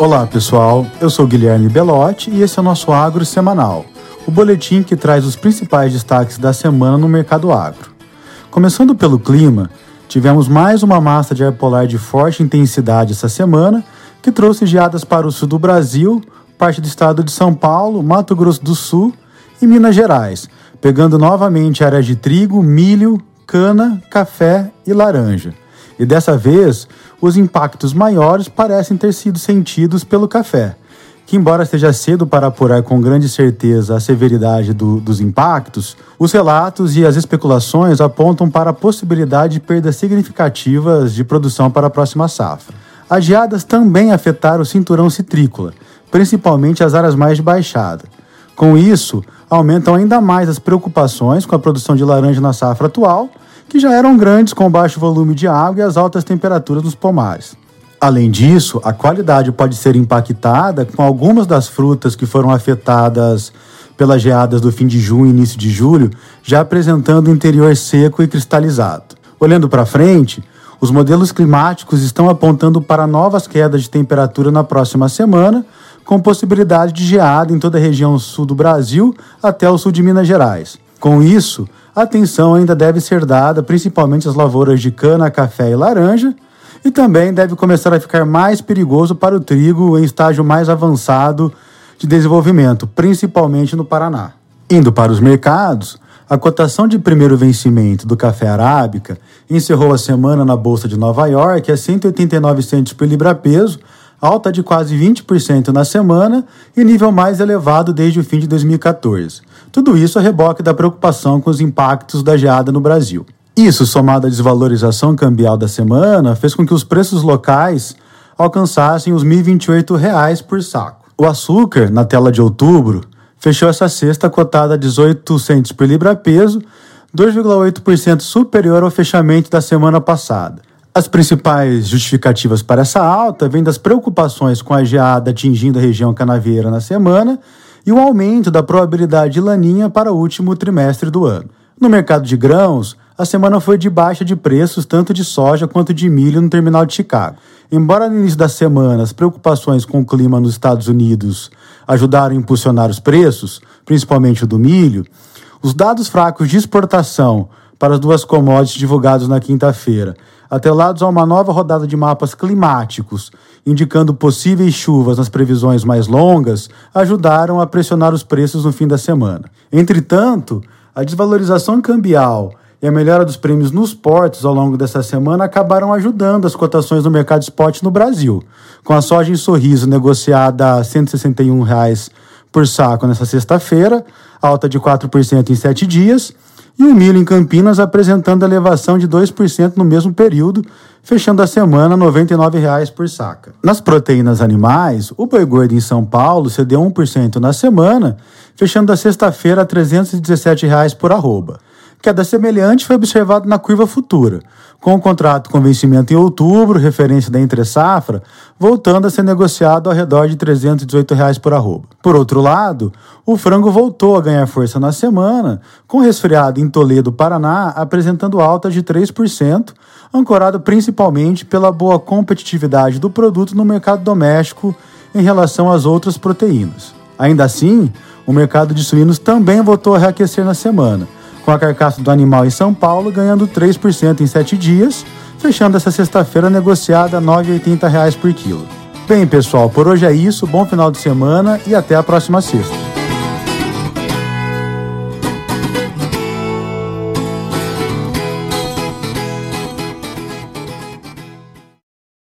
Olá pessoal, eu sou Guilherme Belotti e esse é o nosso Agro Semanal, o boletim que traz os principais destaques da semana no mercado agro. Começando pelo clima, tivemos mais uma massa de ar polar de forte intensidade essa semana, que trouxe geadas para o sul do Brasil, parte do estado de São Paulo, Mato Grosso do Sul e Minas Gerais, pegando novamente áreas de trigo, milho, cana, café e laranja. E dessa vez, os impactos maiores parecem ter sido sentidos pelo café, que, embora esteja cedo para apurar com grande certeza a severidade do, dos impactos, os relatos e as especulações apontam para a possibilidade de perdas significativas de produção para a próxima safra. As geadas também afetaram o cinturão citrícola, principalmente as áreas mais de baixada. Com isso, aumentam ainda mais as preocupações com a produção de laranja na safra atual que já eram grandes com baixo volume de água e as altas temperaturas nos pomares. Além disso, a qualidade pode ser impactada com algumas das frutas que foram afetadas pelas geadas do fim de junho e início de julho, já apresentando interior seco e cristalizado. Olhando para frente, os modelos climáticos estão apontando para novas quedas de temperatura na próxima semana, com possibilidade de geada em toda a região sul do Brasil até o sul de Minas Gerais. Com isso, atenção ainda deve ser dada principalmente às lavouras de cana, café e laranja, e também deve começar a ficar mais perigoso para o trigo em estágio mais avançado de desenvolvimento, principalmente no Paraná. Indo para os mercados, a cotação de primeiro vencimento do café arábica encerrou a semana na Bolsa de Nova York a 189 centos por libra-peso, alta de quase 20% na semana e nível mais elevado desde o fim de 2014. Tudo isso a reboque da preocupação com os impactos da geada no Brasil. Isso, somado à desvalorização cambial da semana, fez com que os preços locais alcançassem os R$ 1.028 por saco. O açúcar, na tela de outubro, fechou essa sexta cotada a 18 centos por libra-peso, 2,8% superior ao fechamento da semana passada. As principais justificativas para essa alta vêm das preocupações com a geada atingindo a região canavieira na semana e o aumento da probabilidade de laninha para o último trimestre do ano. No mercado de grãos, a semana foi de baixa de preços tanto de soja quanto de milho no terminal de Chicago. Embora no início da semana as preocupações com o clima nos Estados Unidos ajudaram a impulsionar os preços, principalmente o do milho, os dados fracos de exportação para as duas commodities divulgados na quinta-feira atrelados a uma nova rodada de mapas climáticos, indicando possíveis chuvas nas previsões mais longas, ajudaram a pressionar os preços no fim da semana. Entretanto, a desvalorização cambial e a melhora dos prêmios nos portos ao longo dessa semana acabaram ajudando as cotações no mercado spot no Brasil, com a soja em sorriso negociada a 161 reais por saco nessa sexta-feira, alta de 4% em sete dias, e o milho em Campinas apresentando elevação de 2% no mesmo período, fechando a semana R$ 99,00 por saca. Nas proteínas animais, o boi gordo em São Paulo cedeu 1% na semana, fechando a sexta-feira a R$ 317,00 por arroba. Queda semelhante foi observado na curva futura, com o contrato com vencimento em outubro, referência da entre-safra, voltando a ser negociado ao redor de 318 reais por arroba. Por outro lado, o frango voltou a ganhar força na semana, com resfriado em Toledo, Paraná, apresentando alta de 3%, ancorado principalmente pela boa competitividade do produto no mercado doméstico em relação às outras proteínas. Ainda assim, o mercado de suínos também voltou a reaquecer na semana, com a carcaça do animal em São Paulo ganhando 3% em 7 dias, fechando essa sexta-feira negociada a R$ 9,80 por quilo. Bem, pessoal, por hoje é isso. Bom final de semana e até a próxima sexta.